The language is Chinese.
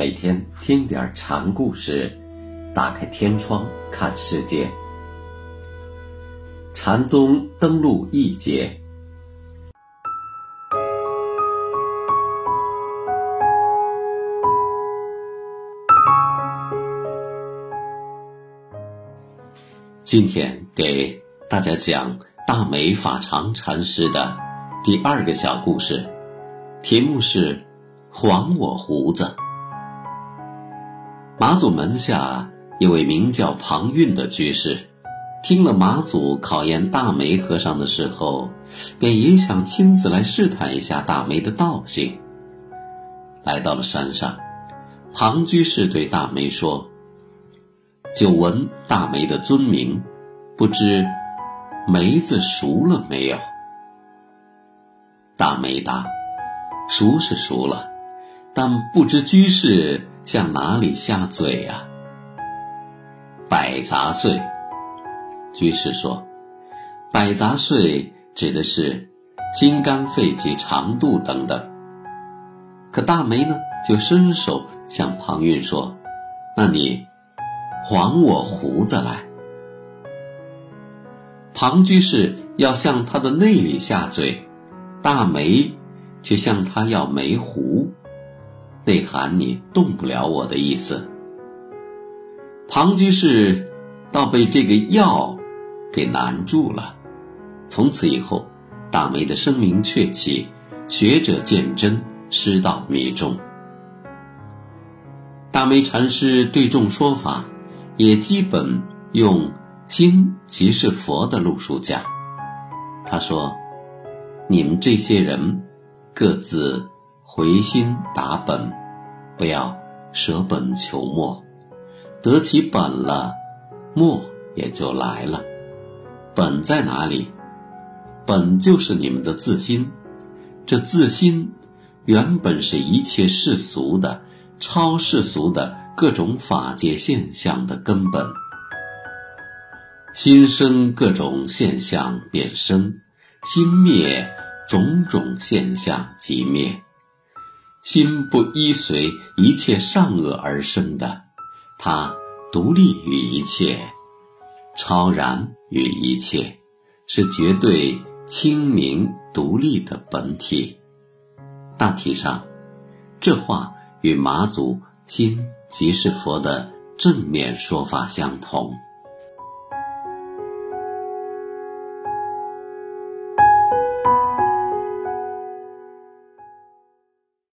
每天听点禅故事，打开天窗看世界。禅宗登陆一节，今天给大家讲大美法常禅师的第二个小故事，题目是“还我胡子”。马祖门下一位名叫庞运的居士，听了马祖考验大梅和尚的时候，便也想亲自来试探一下大梅的道行。来到了山上，庞居士对大梅说：“久闻大梅的尊名，不知梅子熟了没有？”大梅答：“熟是熟了，但不知居士。”向哪里下嘴呀？百杂碎。居士说：“百杂碎指的是心肝肺及肠肚等等。”可大梅呢，就伸手向庞蕴说：“那你还我胡子来。”庞居士要向他的内里下嘴，大梅却向他要梅胡。内涵你动不了我的意思。庞居士倒被这个药给难住了。从此以后，大梅的声名鹊起，学者见真，师道弥众。大梅禅师对众说法，也基本用心即是佛的路数讲。他说：“你们这些人，各自。”回心打本，不要舍本求末，得其本了，末也就来了。本在哪里？本就是你们的自心。这自心原本是一切世俗的、超世俗的各种法界现象的根本。心生各种现象便生，心灭种种现象即灭。心不依随一切善恶而生的，它独立于一切，超然于一切，是绝对清明独立的本体。大体上，这话与马祖心即是佛的正面说法相同。